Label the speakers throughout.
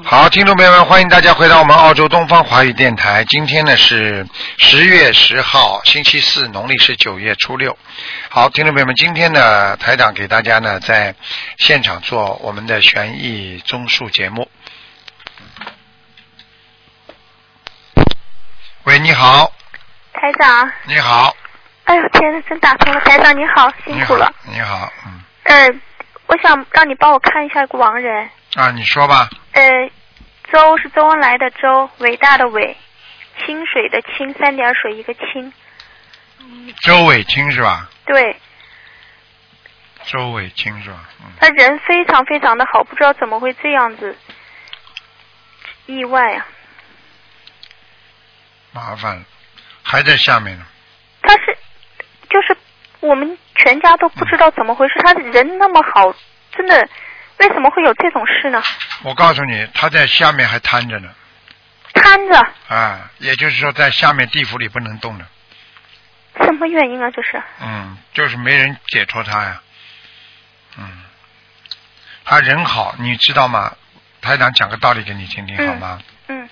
Speaker 1: 好，听众朋友们，欢迎大家回到我们澳洲东方华语电台。今天呢是十月十号，星期四，农历是九月初六。好，听众朋友们，今天呢台长给大家呢在现场做我们的悬疑综述节目。喂，你好，
Speaker 2: 台长，
Speaker 1: 你好，
Speaker 2: 哎呦天呐，真打通了！台长你好，辛苦了。
Speaker 1: 你好，你好，嗯，
Speaker 2: 呃，我想让你帮我看一下一个亡人，
Speaker 1: 啊，你说吧，
Speaker 2: 呃，周是周恩来的周，伟大的伟，清水的清，三点水一个清，
Speaker 1: 周伟清是吧？
Speaker 2: 对
Speaker 1: 周伟清是吧？嗯，
Speaker 2: 他人非常非常的好，不知道怎么会这样子，意外啊！
Speaker 1: 麻烦了，还在下面呢。
Speaker 2: 他是就是我们全家都不知道怎么回事，他人那么好，真的为什么会有这种事呢？
Speaker 1: 我告诉你，他在下面还瘫着呢，
Speaker 2: 瘫着，
Speaker 1: 啊，也就是说在下面地府里不能动的，
Speaker 2: 什么原因啊？这是
Speaker 1: 嗯，就是没人解脱他呀，嗯，他人好，你知道吗？台长讲个道理给你听听
Speaker 2: 嗯
Speaker 1: 好吗？
Speaker 2: 嗯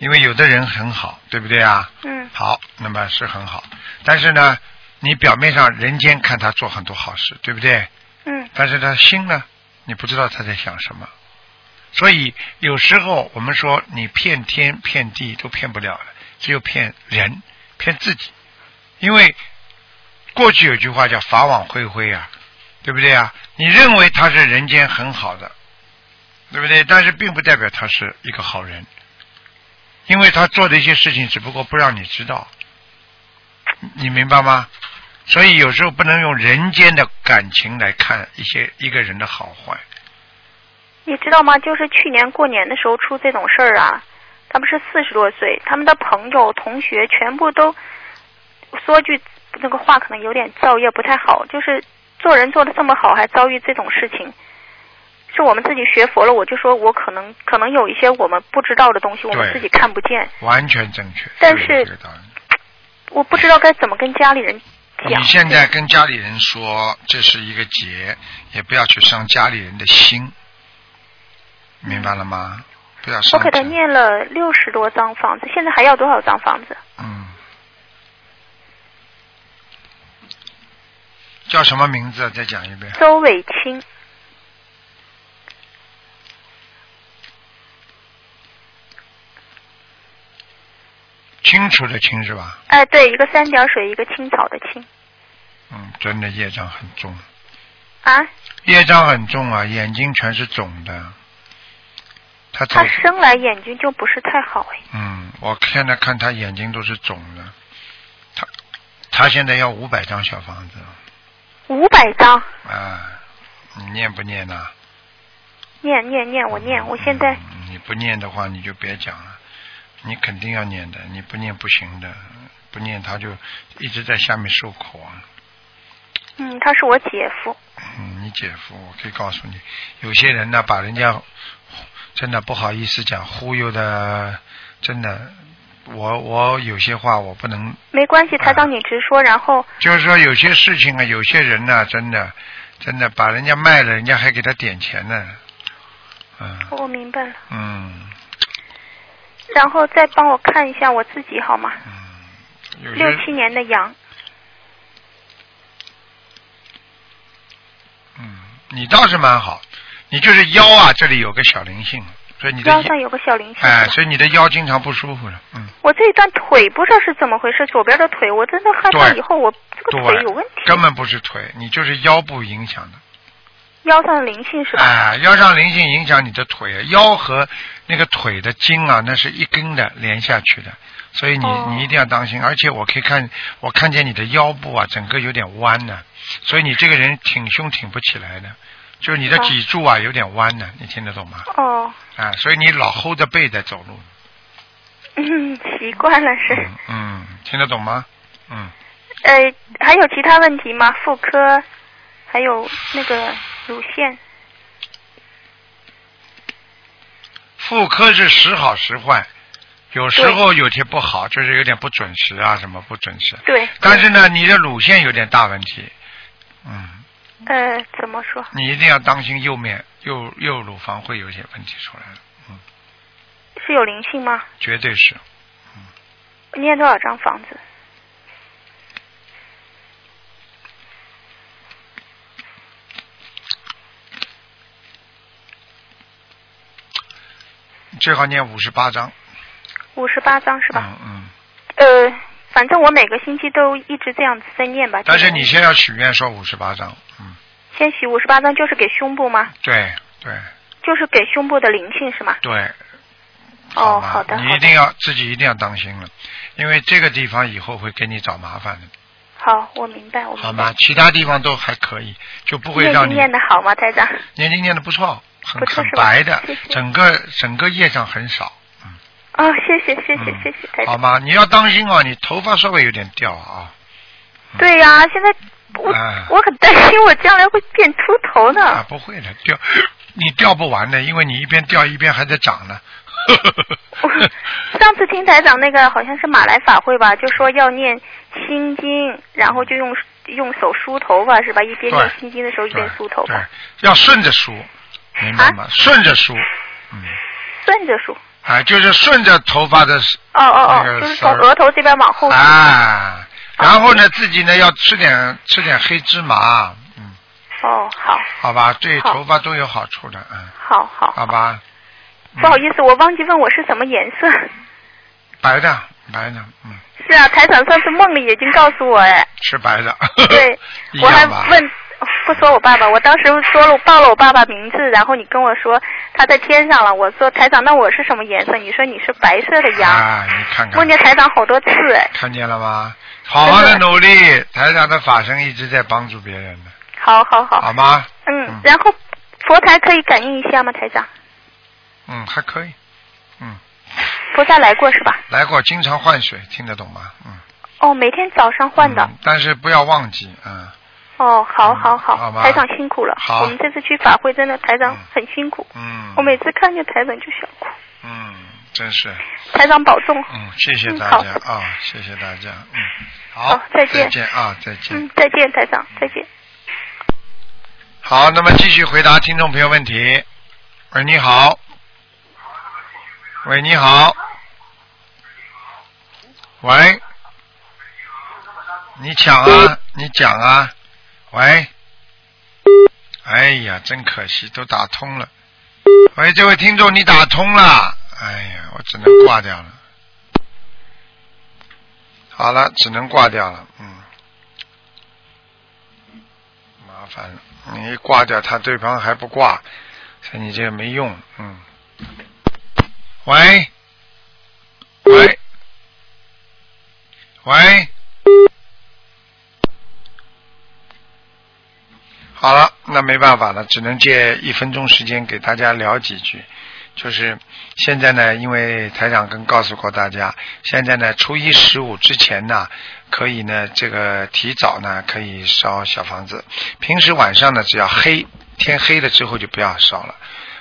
Speaker 1: 因为有的人很好，对不对啊？
Speaker 2: 嗯
Speaker 1: 好，那么是很好，但是呢，你表面上人间看他做很多好事，对不对？
Speaker 2: 嗯
Speaker 1: 但是他心呢，你不知道他在想什么。所以有时候我们说你骗天骗地都骗不了了，只有骗人、骗自己。因为过去有句话叫“法网恢恢”啊，对不对啊？你认为他是人间很好的，对不对？但是并不代表他是一个好人，因为他做的一些事情只不过不让你知道，你明白吗？所以有时候不能用人间的感情来看一些一个人的好坏。
Speaker 2: 你知道吗？就是去年过年的时候出这种事儿啊，他们是四十多岁，他们的朋友、同学全部都说句那个话，可能有点造业不太好，就是做人做的这么好，还遭遇这种事情。是我们自己学佛了，我就说我可能可能有一些我们不知道的东西，我们自己看不见，
Speaker 1: 完全正确。
Speaker 2: 但
Speaker 1: 是
Speaker 2: 我不知道该怎么跟家里人讲。
Speaker 1: 你现在跟家里人说这是一个劫，也不要去伤家里人的心，明白了吗？不要
Speaker 2: 我。给他念了六十多张房子，现在还要多少张房子？
Speaker 1: 嗯。叫什么名字？再讲一遍。
Speaker 2: 周伟清，
Speaker 1: 清楚的清是吧？
Speaker 2: 哎，对，一个三点水，一个青草的青。
Speaker 1: 嗯，真的业障很重，
Speaker 2: 啊，
Speaker 1: 业障很重啊，眼睛全是肿的。他
Speaker 2: 他，生来眼睛就不是太好哎。
Speaker 1: 嗯，我现在看他眼睛都是肿的。他他现在要五百张小房子
Speaker 2: 五百张，
Speaker 1: 啊，你念不念呐、
Speaker 2: 念念念，我念，我现在
Speaker 1: 嗯你不念的话，你就别讲了。你肯定要念的，你不念不行的，不念他就一直在下面受苦啊。
Speaker 2: 嗯，他是我姐夫，
Speaker 1: 嗯，你姐夫，我可以告诉你，有些人呢，把人家真的不好意思讲忽悠的，真的，我我有些话我不能，
Speaker 2: 没关系，台长你直说，然后
Speaker 1: 就是说有些事情啊，有些人呢，真的真的把人家卖了，人家还给他点钱呢，嗯
Speaker 2: 我明白了，
Speaker 1: 嗯
Speaker 2: 然后再帮我看一下我自己好吗？
Speaker 1: 嗯，
Speaker 2: 六七年的羊，
Speaker 1: 嗯，你倒是蛮好，你就是腰啊，这里有个小灵性，所以你的
Speaker 2: 腰上有个小灵性。
Speaker 1: 哎，所以你的腰经常不舒服了，嗯。
Speaker 2: 我这一段腿不知道是怎么回事，左边的腿我真的害怕以后我这个腿有问题，
Speaker 1: 根本不是腿，你就是腰部影响的。
Speaker 2: 腰上的灵性是吧？
Speaker 1: 哎，腰上灵性影响你的腿，腰和那个腿的筋啊，那是一根的连下去的，所以你、
Speaker 2: 哦
Speaker 1: 你一定要当心。而且我可以看，我看见你的腰部啊，整个有点弯呢，所以你这个人挺胸挺不起来的，就是你的
Speaker 2: 哦
Speaker 1: 脊柱啊有点弯呢，你听得懂吗？
Speaker 2: 哦，
Speaker 1: 啊，所以你老 hold 着背在走路，
Speaker 2: 嗯，习惯了是。
Speaker 1: 嗯嗯，听得懂吗？嗯，
Speaker 2: 呃，还有其他问题吗？妇科，还有那个乳腺。
Speaker 1: 妇科是时好时坏，有时候有些不好，就是有点不准时啊，什么不准时。
Speaker 2: 对。
Speaker 1: 但是呢，你的乳腺有点大问题，嗯，
Speaker 2: 呃，怎么说？
Speaker 1: 你一定要当心右面右右乳房会有一些问题出来了，嗯，
Speaker 2: 是有灵性吗？
Speaker 1: 绝对是。
Speaker 2: 嗯念多少张房子？
Speaker 1: 最好念五十八章。
Speaker 2: 五十八张是吧？
Speaker 1: 嗯嗯。
Speaker 2: 呃，反正我每个星期都一直这样子在念吧。
Speaker 1: 但是你先要许愿说五十八章，嗯。
Speaker 2: 先许五十八张，就是给胸部吗？
Speaker 1: 对对。
Speaker 2: 就是给胸部的灵性是吗？
Speaker 1: 对。
Speaker 2: 哦，好的。
Speaker 1: 你一定要自己一定要当心了，因为这个地方以后会给你找麻烦的。
Speaker 2: 好，我明白，我明白。
Speaker 1: 好吗？其他地方都还可以，就不会让你。
Speaker 2: 念经念的好吗，台长？
Speaker 1: 念经念的不错，很
Speaker 2: 很
Speaker 1: 白的，整个整个业障很少。嗯。
Speaker 2: 哦，谢谢谢谢谢谢。
Speaker 1: 好吗？你要当心哦，你头发稍微有点掉啊。
Speaker 2: 对呀，现在我我很担心，我将来会变秃头呢。
Speaker 1: 啊，不会的，掉你掉不完的，因为你一边掉一边还在长呢。
Speaker 2: 上次听台长那个好像是马来法会吧，就说要念心经，然后就用用手梳头发是吧？一边念心经的时候一边梳头发。
Speaker 1: 对，要顺着梳，明白吗？顺着梳，嗯。
Speaker 2: 顺着梳。
Speaker 1: 啊，就是顺着头发的。
Speaker 2: 哦哦哦，就是从额头这边往后。
Speaker 1: 啊，然后呢，自己呢要吃点吃点黑芝麻，嗯。
Speaker 2: 哦，好。
Speaker 1: 好吧，对头发都有好处的，嗯。
Speaker 2: 好好。
Speaker 1: 好吧。
Speaker 2: 不好意思，我忘记问我是什么颜色。
Speaker 1: 白的，白的，嗯。
Speaker 2: 是啊，台长上次梦里已经告诉我哎。
Speaker 1: 是白的。
Speaker 2: 对，我还问，不说我爸爸，我当时说了报了我爸爸名字，然后你跟我说他在天上了，我说台长，那我是什么颜色？你说你是白色的羊。
Speaker 1: 啊，你看看。
Speaker 2: 梦见台长好多次哎。
Speaker 1: 看见了吗？好好的努力，台长的法身一直在帮助别人的。
Speaker 2: 好好好。
Speaker 1: 好吗？
Speaker 2: 嗯，然后佛台可以感应一下吗，台长？
Speaker 1: 嗯，还可以，嗯。
Speaker 2: 菩萨来过是吧？
Speaker 1: 来过，经常换水，听得懂吗？嗯。
Speaker 2: 哦，每天早上换的。
Speaker 1: 但是不要忘记，嗯。
Speaker 2: 哦，好好好，台长辛苦了。
Speaker 1: 好。
Speaker 2: 我们这次去法会，真的台长很辛苦。
Speaker 1: 嗯。
Speaker 2: 我每次看见台长就想哭。
Speaker 1: 嗯，真是。
Speaker 2: 台长保重。
Speaker 1: 嗯，谢谢大家啊，谢谢大家，嗯。好，
Speaker 2: 再见。
Speaker 1: 再见啊，再见。
Speaker 2: 嗯，再见，台长，再见。
Speaker 1: 好，那么继续回答听众朋友问题。喂，你好。喂，你好。喂，你抢啊，你讲啊。喂，哎呀，真可惜，都打通了。喂，这位听众，你打通了。哎呀，我只能挂掉了。好了，只能挂掉了。嗯，麻烦了，你挂掉，他对方还不挂，所以你这个没用。嗯。喂，喂，喂，好了，那没办法了，只能借一分钟时间给大家聊几句。就是现在呢，因为台长跟告诉过大家，现在呢初一十五之前呢，可以呢这个提早呢可以烧小房子，平时晚上呢只要黑天黑了之后就不要烧了。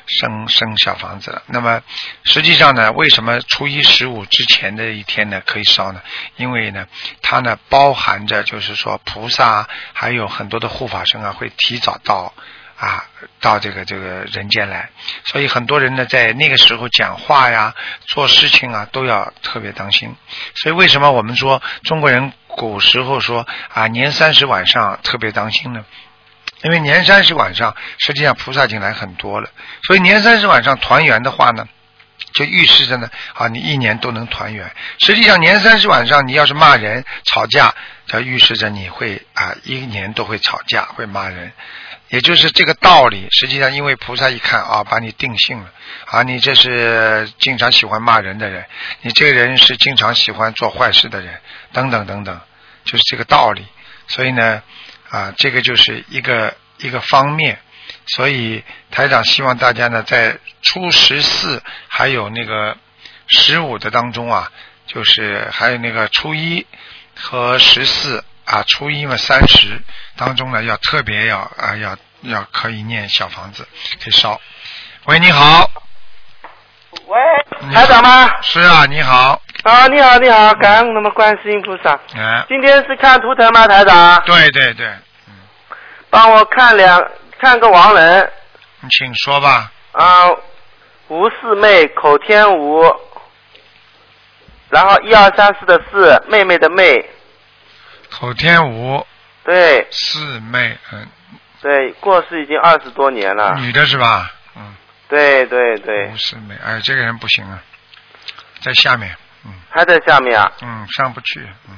Speaker 1: 生生小房子了，那么实际上呢，为什么初一十五之前的一天呢可以烧呢？因为呢，它呢包含着就是说菩萨还有很多的护法神啊会提早到啊到这个这个人间来，所以很多人呢在那个时候讲话呀、做事情啊都要特别当心。所以为什么我们说中国人古时候说啊年三十晚上特别当心呢？因为年三十晚上，实际上菩萨已经来很多了，所以年三十晚上团圆的话呢，就预示着呢，啊，你一年都能团圆。实际上年三十晚上你要是骂人、吵架，就预示着你会啊一年都会吵架、会骂人，也就是这个道理。实际上，因为菩萨一看啊，把你定性了，啊，你这是经常喜欢骂人的人，你这个人是经常喜欢做坏事的人，等等等等，就是这个道理。所以呢。啊，这个就是一个一个方面，所以台长希望大家呢，在初十四还有那个十五的当中啊，就是还有那个初一和十四啊，初一嘛三十当中呢，要特别要啊要要可以念小房子，可以烧。喂，你好。
Speaker 3: 喂，台长吗？
Speaker 1: 是啊，你好。
Speaker 3: 啊，你好，你好，感恩我们观世音菩萨。
Speaker 1: 啊。
Speaker 3: 今天是看图腾吗，台长？
Speaker 1: 对对对。嗯。
Speaker 3: 帮我看两看个亡人。
Speaker 1: 你请说吧。
Speaker 3: 啊，吴四妹，口天吴，然后一二三四的四，妹妹的妹，
Speaker 1: 口天吴
Speaker 3: 对
Speaker 1: 四妹，嗯，
Speaker 3: 对，过世已经二十多年了，
Speaker 1: 女的是吧？嗯，
Speaker 3: 对对对
Speaker 1: 吴，四妹，哎，这个人不行啊，在下面，嗯
Speaker 3: 还在下面啊。
Speaker 1: 嗯，上不去，嗯，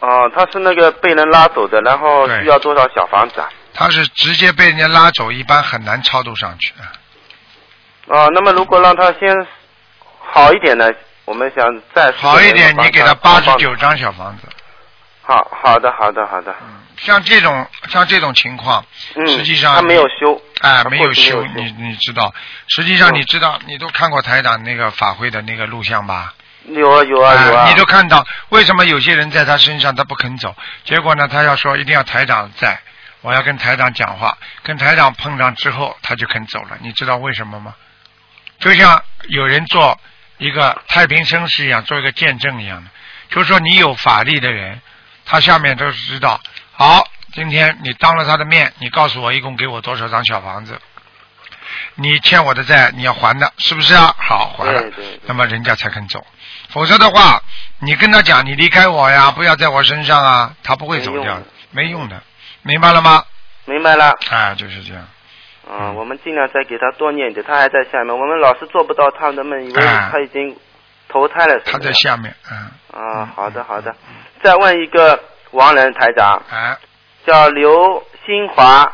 Speaker 3: 哦，他是那个被人拉走的，然后需要多少小房子啊？
Speaker 1: 他是直接被人家拉走，一般很难超度上去啊。
Speaker 3: 哦，那么如果让他先好一点呢？我们想再
Speaker 1: 好一点，你给他八十九张小房子。
Speaker 3: 好好的好的好的，
Speaker 1: 嗯，像这种像这种情况，
Speaker 3: 嗯，
Speaker 1: 实际上
Speaker 3: 他没有修，
Speaker 1: 哎，没有修，你你知道，实际上
Speaker 3: 嗯
Speaker 1: 你知道，你都看过台长那个法会的那个录像吧？
Speaker 3: 有啊有啊有啊，
Speaker 1: 哎你都看到，为什么有些人在他身上他不肯走？结果呢，他要说一定要台长在，我要跟台长讲话，跟台长碰上之后，他就肯走了。你知道为什么吗？就像有人做一个太平绅士一样，做一个见证一样的，就是说你有法力的人，他下面都知道。好，今天你当了他的面，你告诉我一共给我多少张小房子？你欠我的债你要还的，是不是啊？好，还了那么人家才肯走。否则的话，你跟他讲你离开我呀，不要在我身上啊，他不会走掉的，没用的，明白了吗？
Speaker 3: 明白了。
Speaker 1: 啊，就是这样。
Speaker 3: 嗯，我们尽量再给他多念一点，他还在下面，我们老是做不到，他们以为
Speaker 1: 哎
Speaker 3: 他已经投胎了。
Speaker 1: 他在下面，嗯，
Speaker 3: 啊，好的好的。再问一个亡人台长，
Speaker 1: 哎，
Speaker 3: 叫刘新华，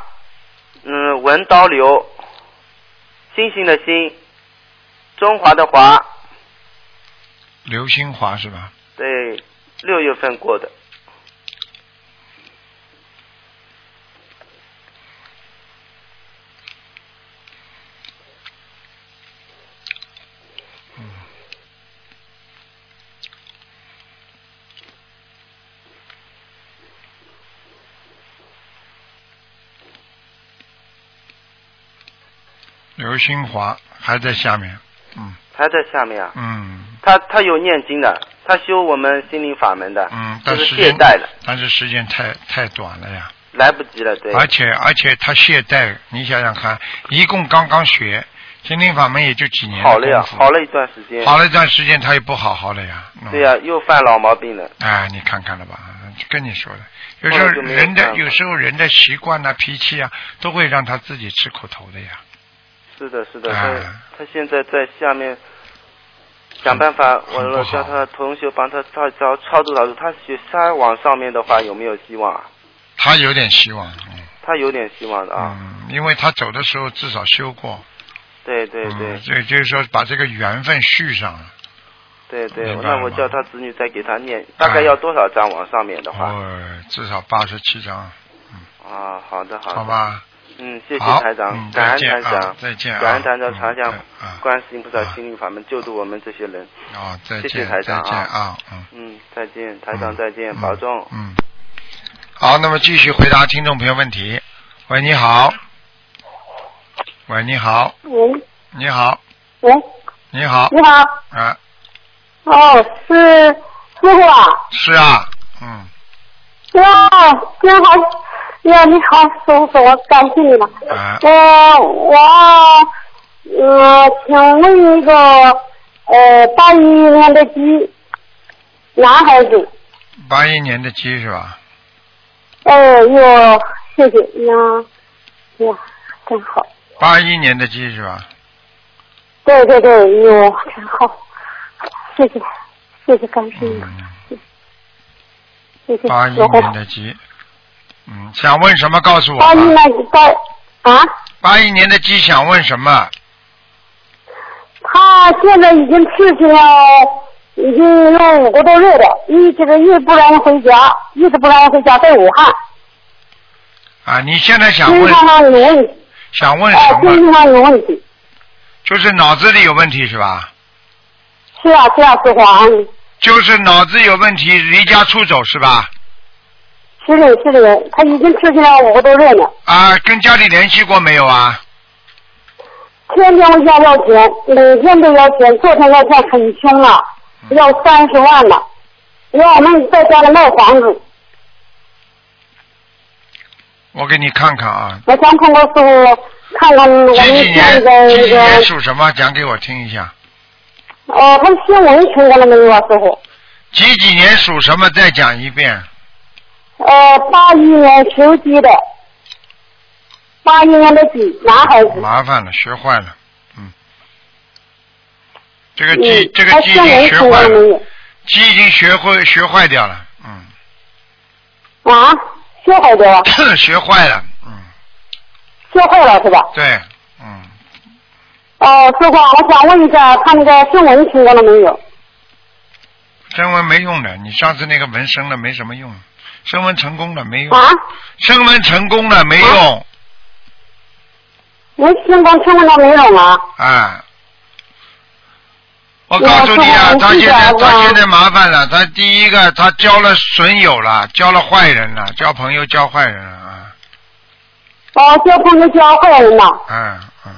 Speaker 3: 嗯，文刀刘，星星的星，中华的华，
Speaker 1: 刘新华是吧？
Speaker 3: 对，六月份过的。
Speaker 1: 刘新华还在下面，嗯
Speaker 3: 还在下面啊，
Speaker 1: 嗯
Speaker 3: 他他有念经的，他修我们心灵法门的，
Speaker 1: 嗯，但是
Speaker 3: 懈怠了，
Speaker 1: 但是时间太太短了呀。
Speaker 3: 来不及了，对。
Speaker 1: 而且而且他懈怠，你想想看，一共刚刚学心灵法门也就几年
Speaker 3: 好了呀，好了一段时间。
Speaker 1: 好了一段时间，他又不好好了呀。嗯
Speaker 3: 对呀、又犯老毛病了。
Speaker 1: 哎，你看看了吧？就跟你说的，有时候人的有时候人的习惯呐、脾气啊，都会让他自己吃苦头的呀。
Speaker 3: 是的，是的，
Speaker 1: 哎
Speaker 3: 他他现在在下面想办法，我叫他同学帮他超超超度老师。他学他往上面的话有没有希望啊？
Speaker 1: 他有点希望，嗯
Speaker 3: 他有点希望的啊。
Speaker 1: 嗯，因为他走的时候至少修过，
Speaker 3: 对对对、
Speaker 1: 嗯，所以就是说把这个缘分续上了。
Speaker 3: 对对那我叫他子女再给他念，大概要多少张往上面的话？
Speaker 1: 哦，至少八十七张，
Speaker 3: 啊，好的好的。
Speaker 1: 好。吧？
Speaker 3: 嗯，谢谢台长，
Speaker 1: 嗯
Speaker 3: 感恩台长，
Speaker 1: 再见啊
Speaker 3: 感恩台长
Speaker 1: 嗯
Speaker 3: 常向
Speaker 1: 对啊。
Speaker 3: 观世音菩萨
Speaker 1: 啊
Speaker 3: 心灵法门救度我们这些人。
Speaker 1: 啊，再
Speaker 3: 见谢
Speaker 1: 谢
Speaker 3: 台长啊。
Speaker 1: 见啊，嗯。
Speaker 3: 嗯，再见，台长
Speaker 1: 嗯
Speaker 3: 再见，
Speaker 1: 嗯
Speaker 3: 保重。
Speaker 1: 嗯，好，那么继续回答听众朋友问题。喂，你好。喂，你好，
Speaker 4: 喂。
Speaker 1: 你好，
Speaker 4: 喂，
Speaker 1: 你好，
Speaker 4: 你好，
Speaker 1: 啊，
Speaker 4: 哦，是师傅啊，
Speaker 1: 是啊，嗯，
Speaker 4: 哇，真好，呀，你好，师傅，我感谢你了。
Speaker 1: 啊，
Speaker 4: 我我呃，请问一个呃，八一年的鸡，男孩子，
Speaker 1: 八一年的鸡是吧？
Speaker 4: 哦哟，谢谢呀，呀，真好，
Speaker 1: 八一年的鸡是吧？
Speaker 4: 对对对，哟，真好，谢谢，谢谢，感谢你，
Speaker 1: 嗯，
Speaker 4: 谢谢，
Speaker 1: 八一年的鸡，嗯，想问什么告诉我
Speaker 4: 八一
Speaker 1: 吧。
Speaker 4: 年八啊。
Speaker 1: 八一年的鸡想问什么？
Speaker 4: 他现在已经持续了，已经有五个多月了，一直一直不让回家，一直不让回家，在武汉，
Speaker 1: 啊，你现在想问想问
Speaker 4: 哎
Speaker 1: 什，么？
Speaker 4: 精神上有问题。
Speaker 1: 就是脑子里有问题是吧？
Speaker 4: 是啊，是啊，师傅啊，嗯
Speaker 1: 就是脑子有问题，离家出走是吧？
Speaker 4: 是的，是的，他已经持续了五个多月了，
Speaker 1: 啊，跟家里联系过没有啊？
Speaker 4: 天天回家要钱，每天都要钱，昨天要钱很凶了，要三十万了，要我们在家里卖房子，
Speaker 1: 我给你看看啊，
Speaker 4: 我想通过师傅看看我们
Speaker 1: 几几年？
Speaker 4: 现在
Speaker 1: 几几
Speaker 4: 那个
Speaker 1: 年属什么？讲给我听一下。
Speaker 4: 哦，他新闻听过了没有啊，师傅？
Speaker 1: 几几年属什么？再讲一遍。
Speaker 4: 呃，八一年属鸡的，八一年的鸡，男孩子。
Speaker 1: 麻烦了，学坏了，嗯。这个
Speaker 4: 嗯
Speaker 1: 鸡，，这个
Speaker 4: 他
Speaker 1: 鸡已经学坏了？鸡已经学会学坏掉了，嗯，
Speaker 4: 啊，学坏掉了，
Speaker 1: 学坏了，嗯，
Speaker 4: 学坏了是吧？
Speaker 1: 对，嗯，
Speaker 4: 哦，师傅，我想问一下，他那个新闻听过了没有？
Speaker 1: 升温没用的，你上次那个纹身了没什么用，升温成功了没用，
Speaker 4: 啊？
Speaker 1: 升温成功了没用，
Speaker 4: 你新闻听过了没有啊？
Speaker 1: 啊。我告诉你啊，他现在他现在麻烦了，他第一个他交了损友了，交了坏人了，交朋友交坏人了啊，
Speaker 4: 哦，交朋友交坏人了。
Speaker 1: 嗯嗯，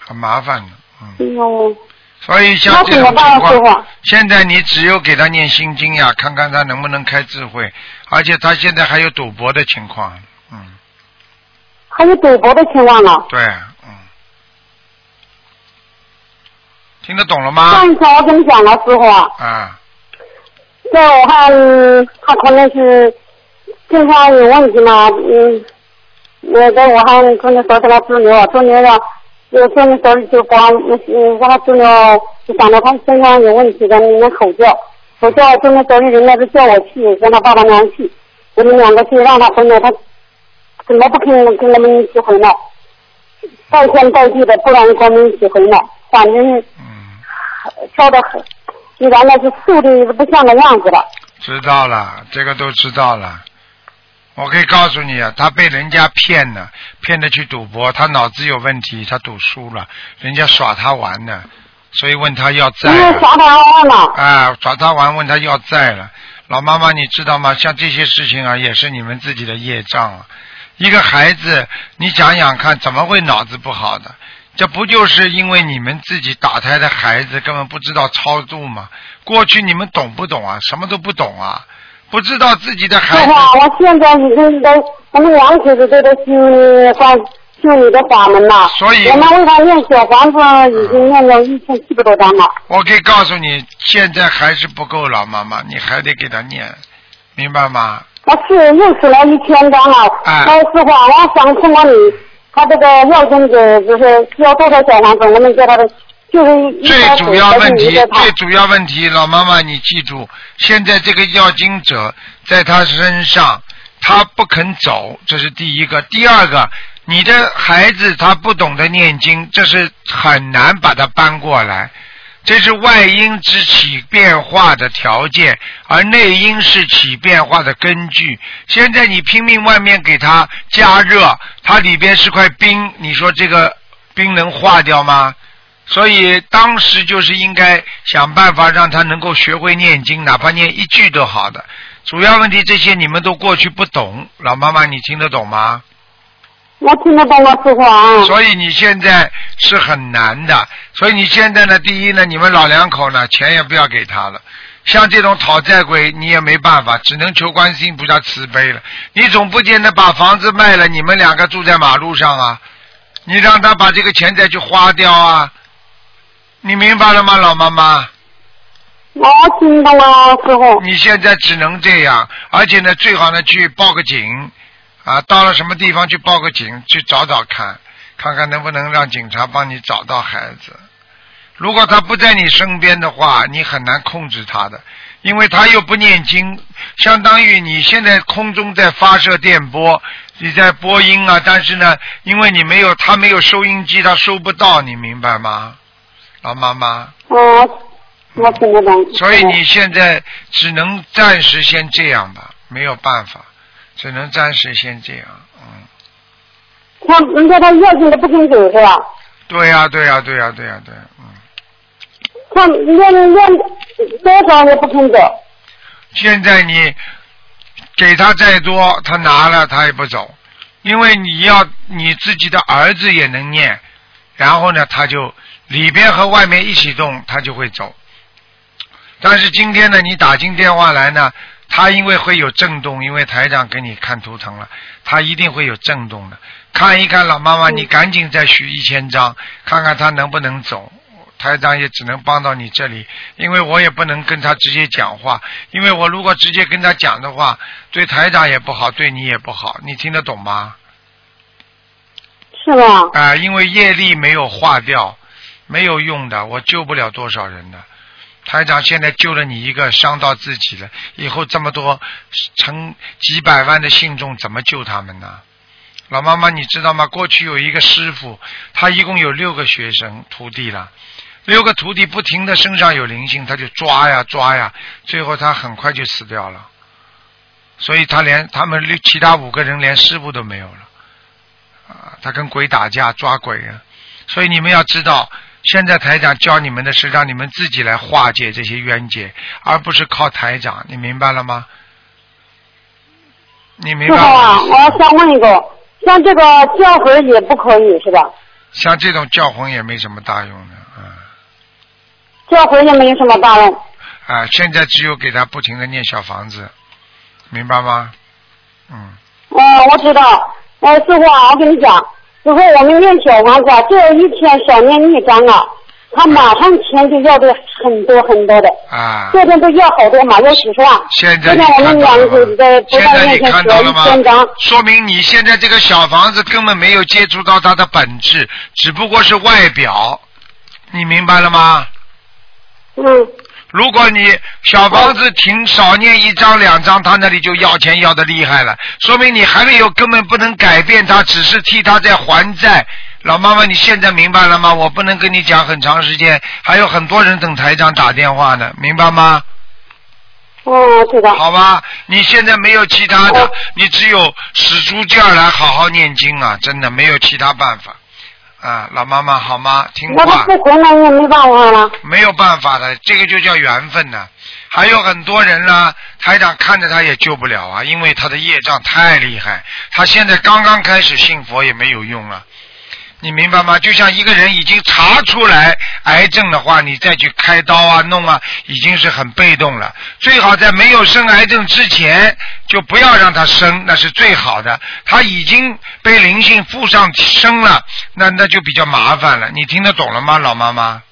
Speaker 1: 很麻烦的，嗯。所以像
Speaker 4: 那
Speaker 1: 这种情况，现在你只有给他念心经呀，看看他能不能开智慧。而且他现在还有赌博的情况，嗯，
Speaker 4: 还有赌博的情况呢。
Speaker 1: 对，嗯，听得懂了吗
Speaker 4: 上？一次我跟你讲了，师傅啊，
Speaker 1: 啊，
Speaker 4: 在武汉他可能是经常有问题嘛，嗯，我在武汉可能说给他治疗，治疗了，有说你手里就光，嗯，给他治疗，就想到他身上有问题的，你们吼叫，吼叫，就那手里人家都叫我去，跟他爸爸娘去，我们两个去让他回来，他怎么不跟跟我们一起回来？带天带地的不让跟我们一起回来，反正
Speaker 1: 嗯，
Speaker 4: 跳的很，原来是瘦的不像个样子了。
Speaker 1: 知道了，这个都知道了。我可以告诉你啊，他被人家骗了，骗的去赌博，他脑子有问题，他赌输了，人家耍他玩呢，所以问他要债。
Speaker 4: 耍他玩了，
Speaker 1: 啊，耍他玩问他要债了。老妈妈，你知道吗？像这些事情啊，也是你们自己的业障啊。一个孩子，你想想看，怎么会脑子不好的？这不就是因为你们自己打胎的孩子根本不知道超度吗？过去你们懂不懂啊？什么都不懂啊，不知道自己的孩子。
Speaker 4: 师傅，我现在已经在我们两口子都在修你关修你的法门了。
Speaker 1: 所以
Speaker 4: 我们为他念小房子已经念了一千七百多张了。
Speaker 1: 我可以告诉你，现在还是不够，老妈妈，你还得给他念，明白吗？
Speaker 4: 他是又是来一千张了。
Speaker 1: 哎
Speaker 4: 哎，师傅，我想通过你，他这个要经者就是要多少小房子，我们叫他的就是
Speaker 1: 最主要问题最主要问题，老妈妈你记住，现在这个要经者在他身上，他不肯走，这是第一个。第二个，你的孩子他不懂得念经，这是很难把他搬过来。这是外因之起变化的条件，而内因是起变化的根据。现在你拼命外面给他加热，它里边是块冰，你说这个冰能化掉吗？所以当时就是应该想办法让他能够学会念经，哪怕念一句都好的。主要问题这些你们都过去不懂，老妈妈你听得懂吗？
Speaker 4: 我听得懂我，师傅啊。
Speaker 1: 所以你现在是很难的。所以你现在呢，第一呢，你们老两口呢，钱也不要给他了。像这种讨债鬼，你也没办法，只能求观世音菩萨慈悲了。你总不见得把房子卖了，你们两个住在马路上啊？你让他把这个钱再去花掉啊？你明白了吗，老妈妈？
Speaker 4: 我听懂了，师傅。
Speaker 1: 你现在只能这样，而且呢，最好呢去报个警，啊，到了什么地方去报个警，去找找看，看看能不能让警察帮你找到孩子。如果他不在你身边的话，你很难控制他的，因为他又不念经，相当于你现在空中在发射电波，你在播音啊，但是呢，因为你没有他没有收音机，他收不到，你明白吗，老妈妈？
Speaker 4: 嗯，我听得懂。
Speaker 1: 所以你现在只能暂时先这样吧，没有办法，只能暂时先这样。嗯，
Speaker 4: 他人家他要紧的不肯走是吧？
Speaker 1: 对呀、对呀、对呀、对呀、对、嗯。
Speaker 4: 他念念多少也不肯走。
Speaker 1: 现在你给他再多，他拿了他也不走，因为你要你自己的儿子也能念，然后呢，他就里边和外面一起动，它就会走。但是今天呢，你打进电话来呢，它因为会有震动，因为台长给你看图腾了，它一定会有震动的。看一看老妈妈，你赶紧再续一千张，看看它能不能走。台长也只能帮到你这里，因为我也不能跟他直接讲话，因为我如果直接跟他讲的话，对台长也不好，对你也不好，你听得懂吗？
Speaker 4: 是吧？
Speaker 1: 啊、因为业力没有化掉，没有用的，我救不了多少人的。台长现在救了你一个，伤到自己了，以后这么多成几百万的信众，怎么救他们呢？老妈妈，你知道吗？过去有一个师傅，他一共有六个学生徒弟了，六个徒弟不停的身上有灵性，他就抓呀抓呀，最后他很快就死掉了。所以他连他们六其他五个人连师傅都没有了。啊，他跟鬼打架抓鬼啊！所以你们要知道，现在台长教你们的是让你们自己来化解这些冤结，而不是靠台长，你明白了吗？你明白
Speaker 4: 师傅啊，
Speaker 1: 吗？
Speaker 4: 我想问一个，像这个叫魂也不可以是吧？
Speaker 1: 像这种叫魂也没什么大用的，啊、
Speaker 4: 叫魂也没有什么大用。
Speaker 1: 啊！现在只有给他不停的念小房子，明白吗？嗯，
Speaker 4: 嗯，我知道。哎，师傅啊，我跟你讲，师傅，我们念小房子啊，这一天少念一张啊，他马上钱就要的很多很多的，
Speaker 1: 啊，
Speaker 4: 这边都要好多嘛，要几十万。
Speaker 1: 现在你
Speaker 4: 现在我们两个在
Speaker 1: 现在你
Speaker 4: 面前写
Speaker 1: 看到了吗
Speaker 4: 一千张，？
Speaker 1: 说明你现在这个小房子根本没有接触到它的本质，只不过是外表，你明白了吗？
Speaker 4: 嗯，
Speaker 1: 如果你小房子停少念一张两张，他那里就要钱要的厉害了，说明你还没有根本不能改变他，只是替他在还债。老妈妈，你现在明白了吗？我不能跟你讲很长时间，还有很多人等台长打电话呢，明白吗？
Speaker 4: 哦，知道。
Speaker 1: 好吧，你现在没有其他的
Speaker 4: 哦，
Speaker 1: 你只有使出劲儿来好好念经啊！真的没有其他办法啊，老妈妈好吗？听
Speaker 4: 那
Speaker 1: 话
Speaker 4: 他，不回来也没办法了。
Speaker 1: 没有办法的，这个就叫缘分呢。还有很多人呢，台长看着他也救不了啊，因为他的业障太厉害，他现在刚刚开始信佛也没有用啊。你明白吗？就像一个人已经查出来癌症的话，你再去开刀啊、弄啊，已经是很被动了。最好在没有生癌症之前，就不要让他生，那是最好的。他已经被灵性附上生了，那那就比较麻烦了。你听得懂了吗，老妈妈？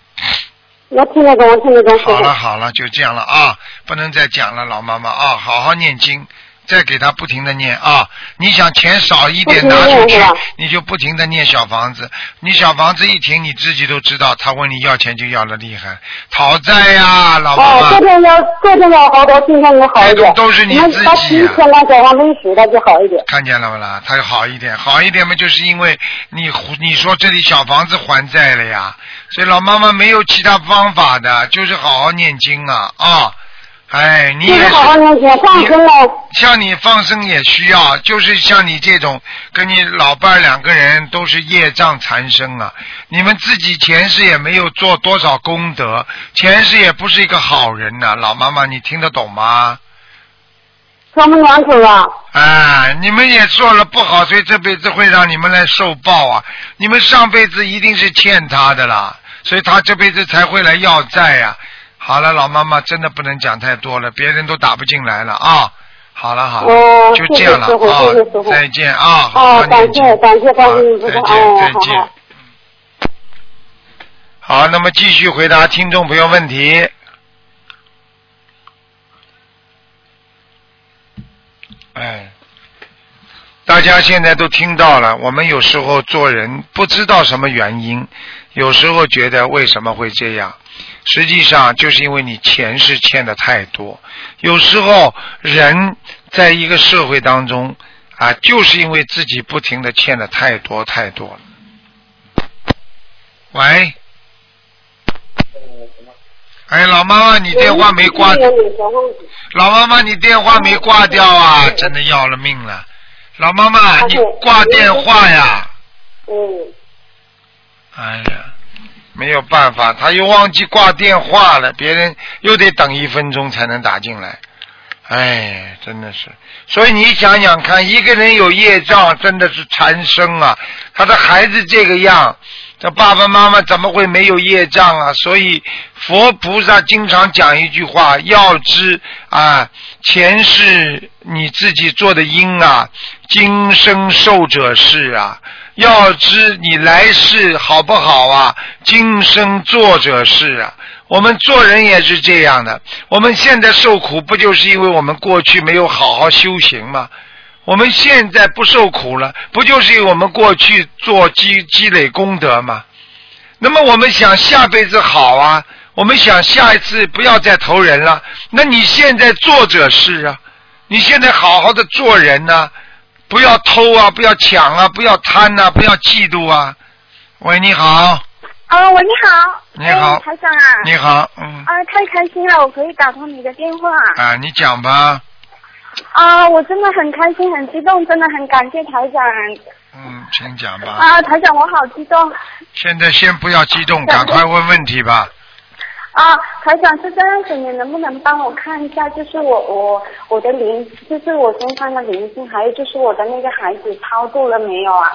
Speaker 4: 我听得懂，我听得懂，
Speaker 1: 好了好了，就这样了啊，不能再讲了，老妈妈啊，好好念经，再给他不停的念啊。你想钱少一点拿出去你就不停的念小房子。你小房子一停，你自己都知道，他问你要钱就要的厉害，讨债呀、老妈
Speaker 4: 哦，
Speaker 1: 妈
Speaker 4: 这。边要这边要好多，今天也好一点。
Speaker 1: 这都是你自己啊
Speaker 4: 他提前来小房没使的就好一点。
Speaker 1: 看见了不啦？他好一点，好一点嘛，就是因为你你说这里小房子还债了呀，所以老妈妈没有其他方法的，就是好好念经啊啊！哎，你也
Speaker 4: 是好好念经，放生了。
Speaker 1: 像你放生也需要，就是像你这种跟你老伴儿两个人都是业障缠身啊，你们自己前世也没有做多少功德，前世也不是一个好人呐、老妈妈，你听得懂吗？
Speaker 4: 是我们两口啊。
Speaker 1: 哎，你们也做了不好，所以这辈子会让你们来受报啊！你们上辈子一定是欠他的啦，所以他这辈子才会来要债呀、好了，老妈妈真的不能讲太多了，别人都打不进来了啊！好了好了，
Speaker 4: 哦
Speaker 1: 就这样了啊！再见啊！好好再，见
Speaker 4: 哦，
Speaker 1: 再见
Speaker 4: 好好。。
Speaker 1: 好，那么继续回答听众朋友问题。哎，大家现在都听到了，我们有时候做人不知道什么原因，有时候觉得为什么会这样，实际上就是因为你前世欠的太多。有时候人在一个社会当中啊，就是因为自己不停的欠的太多太多了。喂，哎，老妈妈，你电话没挂，老妈妈，你电话没挂掉啊，真的要了命了。老妈妈，你挂电话呀？
Speaker 4: 嗯，
Speaker 1: 哎呀，没有办法，他又忘记挂电话了，别人又得等一分钟才能打进来。哎，真的是，所以你想想看，一个人有业障，真的是缠身啊。他的孩子这个样，这爸爸妈妈怎么会没有业障啊？所以佛菩萨经常讲一句话：要知啊，前世你自己做的因啊，今生受者是啊。要知你来世好不好啊？今生做者是啊。我们做人也是这样的。我们现在受苦，不就是因为我们过去没有好好修行吗？我们现在不受苦了，不就是因为我们过去做积积累功德吗？那么我们想下辈子好啊，我们想下一次不要再投人了。那你现在做者是啊，你现在好好的做人呢、不要偷啊，不要抢啊，不要贪呐、不要嫉妒啊。喂，你好，
Speaker 5: 啊，喂，你好。
Speaker 1: 你好
Speaker 5: 哎台长啊。
Speaker 1: 你好，嗯，
Speaker 5: 啊，太开心了，我可以打通你的电话。
Speaker 1: 啊，你讲吧，
Speaker 5: 啊，我真的很开心，很激动，真的很感谢台长。
Speaker 1: 嗯，请讲吧。
Speaker 5: 啊，台长，我好激动。
Speaker 1: 现在先不要激动，赶快问问题吧。
Speaker 5: 啊，台长是这样子，你能不能帮我看一下，就是我我我的灵，就是我身上的灵性，还有就是我的那个孩子超度了没有啊？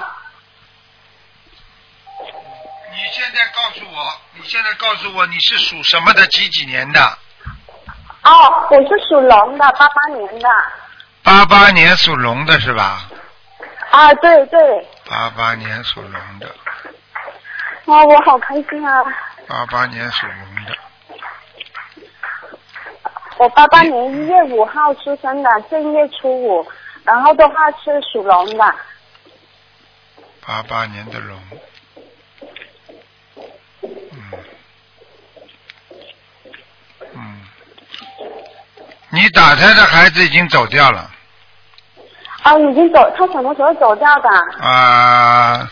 Speaker 1: 你现在告诉我，你现在告诉我你是属什么的，几几年的？
Speaker 5: 哦，我是属龙的，八八年的。
Speaker 1: 八八年属龙的是吧？
Speaker 5: 啊，对对。
Speaker 1: 八八年属龙的，
Speaker 5: 哇，我好开心啊！
Speaker 1: 八八年属龙的，
Speaker 5: 我八八年一月五号出生的，正月初五，然后的话是属龙的。
Speaker 1: 八八年的龙。嗯。嗯。你打胎的孩子已经走掉了
Speaker 5: 啊，已经走，他什么时候走掉的？
Speaker 1: 啊。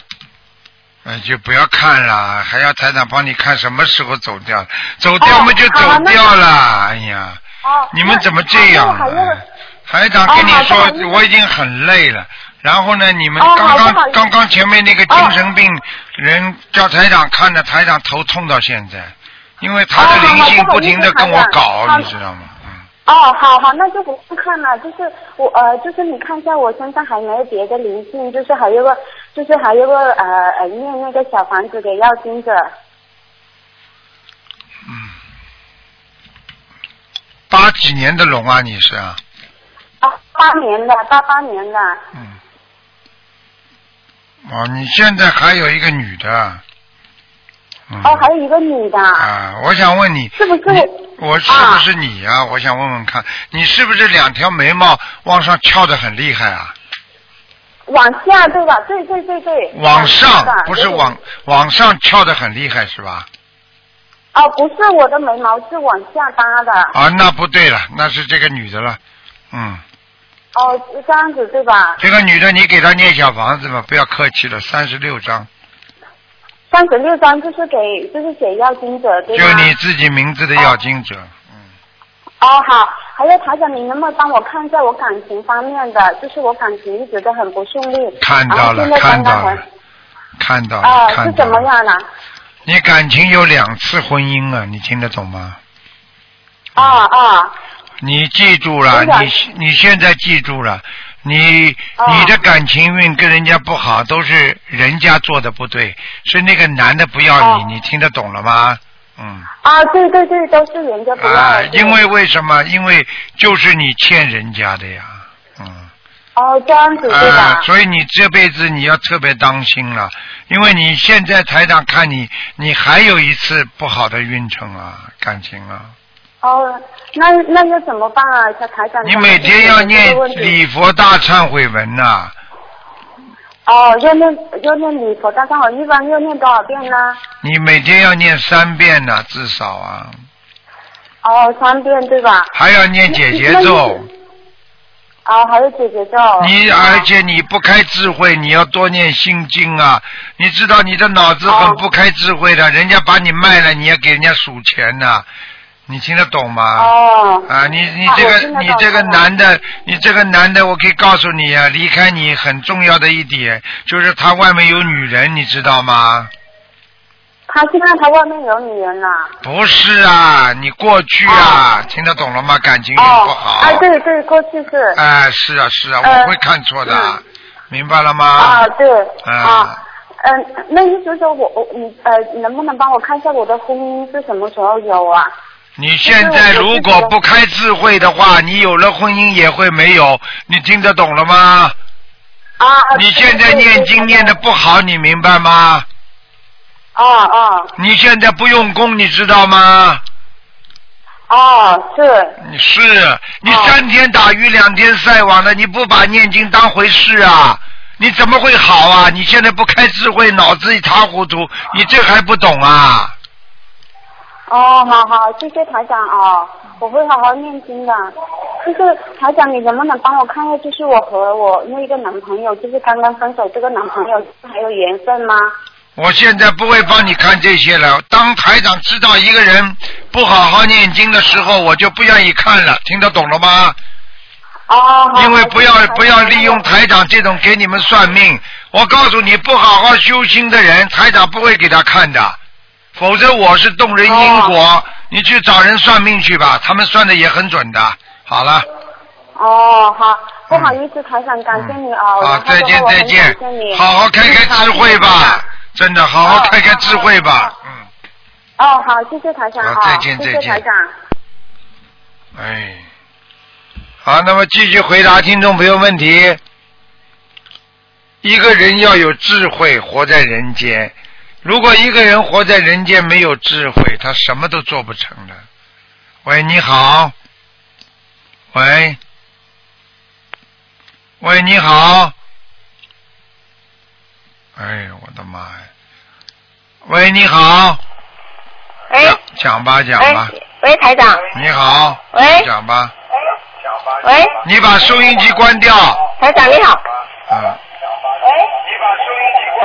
Speaker 1: 那就不要看了，还要台长帮你看什么时候走掉，走掉嘛就走掉了，哎呀。
Speaker 5: 哦。
Speaker 1: 你们怎么这样？台长跟你说
Speaker 5: 哦，
Speaker 1: 我已经很累了。然后呢，你们
Speaker 5: 哦
Speaker 1: 刚刚刚刚前面那个精神病人叫台长看的，台长头痛到现在，因为他的灵性
Speaker 5: 不
Speaker 1: 停的跟我搞，你知道吗？嗯，
Speaker 5: 哦，好好，那就不用看了。就是我呃，就是你看一下我身上还没有别的灵性，就是还有个，就是还有个呃呃念那个小房子给要经者。
Speaker 1: 八几年的龙啊，你是啊？
Speaker 5: 啊，八年的，八八年的。
Speaker 1: 嗯。哦，你现在还有一个女的。嗯。
Speaker 5: 哦，还有一个女的。
Speaker 1: 啊，我想问你，
Speaker 5: 是不是
Speaker 1: 你我是不是你啊？我想问问看，你是不是两条眉毛往上翘的很厉害啊？
Speaker 5: 往下对吧？对对对对。
Speaker 1: 往上不是往往上翘的很厉害是吧？
Speaker 5: 哦，不是我的眉毛是往下搭的。
Speaker 1: 啊，那不对了，那是这个女的了。嗯，
Speaker 5: 哦，这样子对吧？
Speaker 1: 这个女的你给她念小房子吧，不要客气了，三十六章，
Speaker 5: 三十六张就是给就是给要经者对？
Speaker 1: 就你自己名字的要经者。
Speaker 5: 哦，好，还有台长，你能不能帮我看一下我感情方面的？就是我感情一直都很不顺利，
Speaker 1: 看到了看到了看到了，
Speaker 5: 啊，是
Speaker 1: 看到了。
Speaker 5: 怎么样呢？
Speaker 1: 你感情有两次婚姻啊，你听得懂吗？
Speaker 5: 啊啊，
Speaker 1: 你记住了，你你现在记住了，你、
Speaker 5: 哦
Speaker 1: 你的感情运跟人家不好，都是人家做的不对，是那个男的不要你，
Speaker 5: 哦
Speaker 1: 你听得懂了吗？嗯。
Speaker 5: 啊，对对对，都是人家不要
Speaker 1: 啊，因为为什么？因为就是你欠人家的呀，嗯。
Speaker 5: 哦这样子对吧？
Speaker 1: 啊，所以你这辈子你要特别当心了，因为你现在台长看你，你还有一次不好的运程啊，感情啊。
Speaker 5: 哦，那那要怎么办啊？小台长，
Speaker 1: 你每天要念礼佛大忏悔文呐、
Speaker 5: 哦，要念要念礼佛大忏悔，一般要念多少遍呢？
Speaker 1: 你每天要念三遍呐、至少啊，
Speaker 5: 哦，三遍对吧？
Speaker 1: 还要念解结
Speaker 5: 那
Speaker 1: 咒。
Speaker 5: 哦，还有姐姐咒。
Speaker 1: 你
Speaker 5: 哦
Speaker 1: 而且你不开智慧，你要多念心经啊！你知道你的脑子很
Speaker 5: 哦
Speaker 1: 不开智慧的，人家把你卖了，你要给人家数钱呐、你听得懂吗？
Speaker 5: 哦。
Speaker 1: 啊，你你
Speaker 5: 啊
Speaker 1: 这个你这个男的，你这个男的，我可以告诉你啊，离开你很重要的一点就是他外面有女人，你知道吗？
Speaker 5: 他现在他外面有女人了。
Speaker 1: 不是啊，你过去啊，听得懂了吗？感情运不
Speaker 5: 哦，
Speaker 1: 好。
Speaker 5: 啊，对对，过去是。
Speaker 1: 哎，是啊是啊，
Speaker 5: 呃
Speaker 1: 我会看错的，
Speaker 5: 嗯
Speaker 1: 明白了吗？
Speaker 5: 啊，对。
Speaker 1: 啊
Speaker 5: 啊。嗯、那意思是说我我你呃，能不能帮我看一下我的婚姻是什么时候有啊？
Speaker 1: 你现在如果不开智慧的话，你有了婚姻也会没有，你听得懂了吗？
Speaker 5: 啊，
Speaker 1: 你现在念经念的不好，你明白吗？
Speaker 5: 啊啊
Speaker 1: 你现在不用功，你知道吗？
Speaker 5: 哦，是
Speaker 1: 你是你三天打鱼两天晒网的，你不把念经当回事啊？你怎么会好啊？你现在不开智慧，脑子一塌糊涂，你这还不懂啊？
Speaker 5: 哦，好好，谢谢台长哦，我会好好念经的。就是台长，你能不能帮我看一下，就是我和我那个男朋友，就是刚刚分手这个男朋友还有缘分吗？
Speaker 1: 我现在不会帮你看这些了。当台长知道一个人不好好念经的时候，我就不愿意看了。听得懂了吗？
Speaker 5: 哦，好
Speaker 1: 因为不要不要利用台长这种给你们算命。我告诉你，不好好修心的人，台长不会给他看的。否则我是动人因果，你去找人算命去吧，他们算的也很准的。好了，
Speaker 5: 哦，好，不好意思，台长，感谢你哦。
Speaker 1: 嗯好，
Speaker 5: 然后
Speaker 1: 再见再见好好开开智慧吧，真的好好
Speaker 5: 哦
Speaker 1: 开开智慧吧，嗯，
Speaker 5: 哦，好，谢谢台长
Speaker 1: 再见
Speaker 5: 谢
Speaker 1: 再见
Speaker 5: 谢台长。
Speaker 1: 哎，好，那么继续回答听众朋友问题。一个人要有智慧，活在人间。如果一个人活在人间没有智慧，他什么都做不成的。喂，你好。喂，喂，你好。哎呦，我的妈呀！喂，你好。
Speaker 6: 喂
Speaker 1: 讲讲吧，讲吧。
Speaker 6: 喂，台长，
Speaker 1: 你好。
Speaker 6: 喂
Speaker 1: 讲吧。
Speaker 6: 喂，
Speaker 1: 你把收音机关掉。
Speaker 6: 台长你好，
Speaker 1: 嗯
Speaker 6: 台长你好，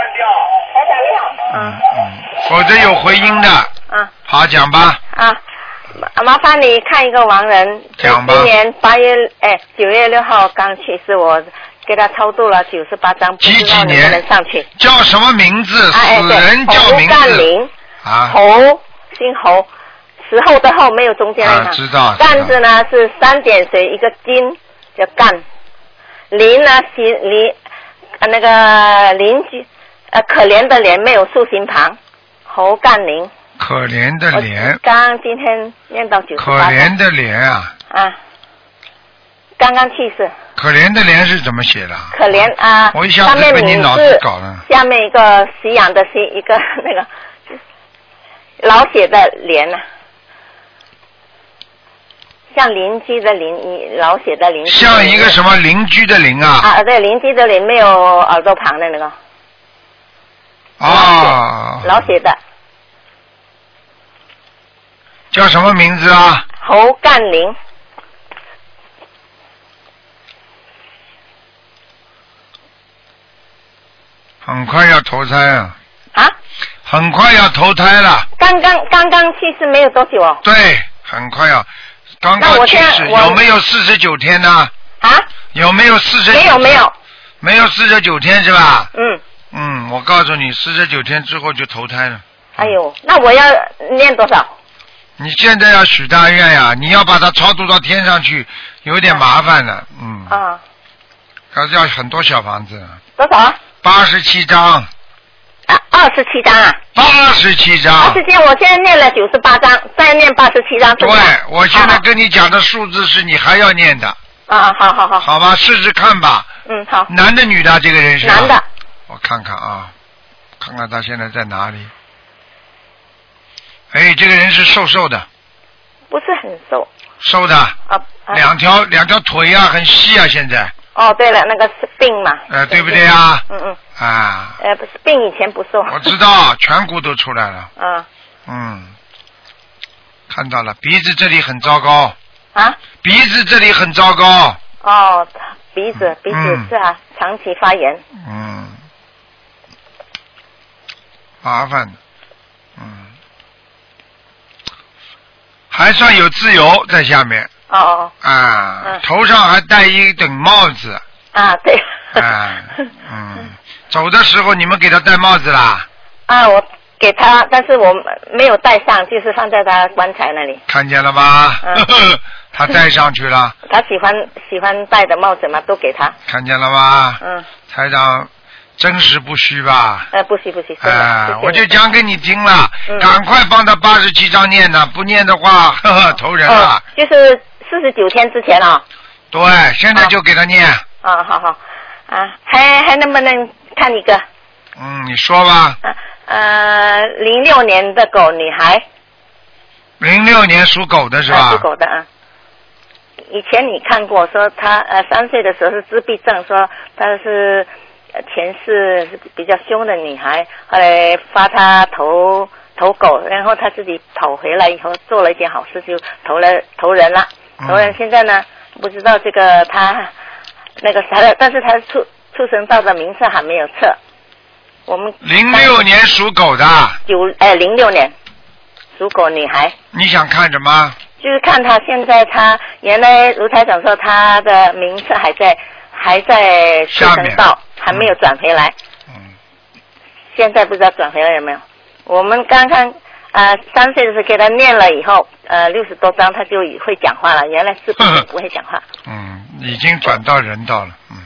Speaker 1: 嗯嗯，否则有回音的。
Speaker 6: 啊
Speaker 1: 好，讲吧。
Speaker 6: 啊，麻麻烦你看一个亡人，
Speaker 1: 讲吧
Speaker 6: 今年八月哎九月六号刚去世，我给他超度了九十八张，不
Speaker 1: 几几
Speaker 6: 知道能不
Speaker 1: 年
Speaker 6: 能上去？
Speaker 1: 叫什么名字？死人，叫名
Speaker 6: 侯干
Speaker 1: 字
Speaker 6: 林，
Speaker 1: 啊？
Speaker 6: 侯姓侯，时候的后没有中间那
Speaker 1: 啊，知道。
Speaker 6: 干字呢是三点水一个金，叫干。林呢是林，呃那个邻居，呃可怜的怜没有竖心旁，侯干林。
Speaker 1: 可怜的
Speaker 6: 我
Speaker 1: 怜，
Speaker 6: 刚刚今天念到九十
Speaker 1: 可怜的怜啊，
Speaker 6: 啊，刚刚去世，
Speaker 1: 可怜的怜是怎么写的？
Speaker 6: 可怜啊。
Speaker 1: 我一下子被你
Speaker 6: 名
Speaker 1: 脑子搞了。
Speaker 6: 下面一个夕阳的夕，一个那个老写的怜呐、像邻居的邻，你老写的邻。
Speaker 1: 像一个什么邻居的邻啊？
Speaker 6: 啊，对，邻居的邻没有耳朵旁的那个
Speaker 1: 啊，
Speaker 6: 老写的
Speaker 1: 叫什么名字啊？
Speaker 6: 侯干林，
Speaker 1: 很快要投胎啊！
Speaker 6: 啊，
Speaker 1: 很快要投胎了。
Speaker 6: 刚刚刚刚去世没有多久哦。
Speaker 1: 对，很快要。刚刚去世，有没有四十九天呢？
Speaker 6: 啊，
Speaker 1: 有没有四十？
Speaker 6: 没有没有，
Speaker 1: 没有四十九天是吧？
Speaker 6: 嗯，
Speaker 1: 嗯，我告诉你，四十九天之后就投胎了。
Speaker 6: 哎呦，那我要念多少？
Speaker 1: 你现在要许大愿呀，你要把它超度到天上去，有点麻烦了。嗯，
Speaker 6: 啊，
Speaker 1: 要要很多小房子，
Speaker 6: 多少啊？
Speaker 1: 八十七张，
Speaker 6: 啊，二十七张啊。
Speaker 1: 八十七张
Speaker 6: 二。十七，我现在念了九十八张，再念八十七张，
Speaker 1: 对？，我现在跟你讲的数字是你还要念的，
Speaker 6: 好啊，好好好，
Speaker 1: 好吧？试试看吧。
Speaker 6: 嗯，好，
Speaker 1: 男的女的啊？这个人是
Speaker 6: 男的，
Speaker 1: 我看看啊，看看他现在在哪里。哎，这个人是瘦瘦的，
Speaker 6: 不是很瘦。
Speaker 1: 瘦的，
Speaker 6: 啊。啊。
Speaker 1: 两条两条腿啊，很细啊，现在，
Speaker 6: 哦，对了，那个是病嘛。
Speaker 1: 呃，对不对啊？
Speaker 6: 嗯嗯，
Speaker 1: 啊，
Speaker 6: 呃，不是病以前不瘦。
Speaker 1: 我知道，颧骨都出来了，
Speaker 6: 嗯
Speaker 1: 嗯，看到了，鼻子这里很糟糕，
Speaker 6: 啊？
Speaker 1: 鼻子这里很糟糕，
Speaker 6: 哦，鼻子鼻子
Speaker 1: 嗯。
Speaker 6: 是啊，长期发炎。
Speaker 1: 嗯，麻烦的，嗯，还算有自由在下面。
Speaker 6: 哦哦。
Speaker 1: 啊，
Speaker 6: 嗯。
Speaker 1: 头上还戴一顶帽子，
Speaker 6: 啊，对。
Speaker 1: 啊，嗯，走的时候你们给他戴帽子啦，
Speaker 6: 啊，我给他，但是我没有戴上，就是放在他棺材那里。
Speaker 1: 看见了吧？
Speaker 6: 嗯。
Speaker 1: 他戴上去了，
Speaker 6: 他喜欢喜欢戴的帽子嘛，都给他。
Speaker 1: 看见了吧？
Speaker 6: 嗯。
Speaker 1: 台长真实不虚吧？
Speaker 6: 呃，不虚不虚。
Speaker 1: 哎、我就讲给你听了，
Speaker 6: 嗯
Speaker 1: 赶快帮他八十七章念呢，不念的话，呵呵，投人了。
Speaker 6: 哦，就是四十九天之前啊。
Speaker 1: 对，现在就给他念。
Speaker 6: 啊，好好，啊，还还能不能看一个？
Speaker 1: 嗯，你说吧，
Speaker 6: 啊呃，零六年的狗女孩
Speaker 1: 零六年属狗的是吧？
Speaker 6: 啊属狗的啊。以前你看过说他呃三岁的时候是自闭症，说他是呃前世比较凶的女孩，后来发她投投狗，然后她自己跑回来以后做了一件好事，就投了投人了。
Speaker 1: 嗯
Speaker 6: 投人现在呢不知道这个她那个啥的，但是她出出生到的名字还没有测。我们
Speaker 1: 零六年属狗的，
Speaker 6: 九哎零六年属狗女孩。
Speaker 1: 你想看什么？
Speaker 6: 就是看他现在他原来卢台长说他的名次还在还在出
Speaker 1: 下面。
Speaker 6: 道，还没有转回来，
Speaker 1: 嗯，
Speaker 6: 现在不知道转回来有没有。我们刚刚呃三岁的时候给他念了以后，呃六十多章他就会讲话了，原来是不会讲话。
Speaker 1: 嗯，已经转到人道了，嗯，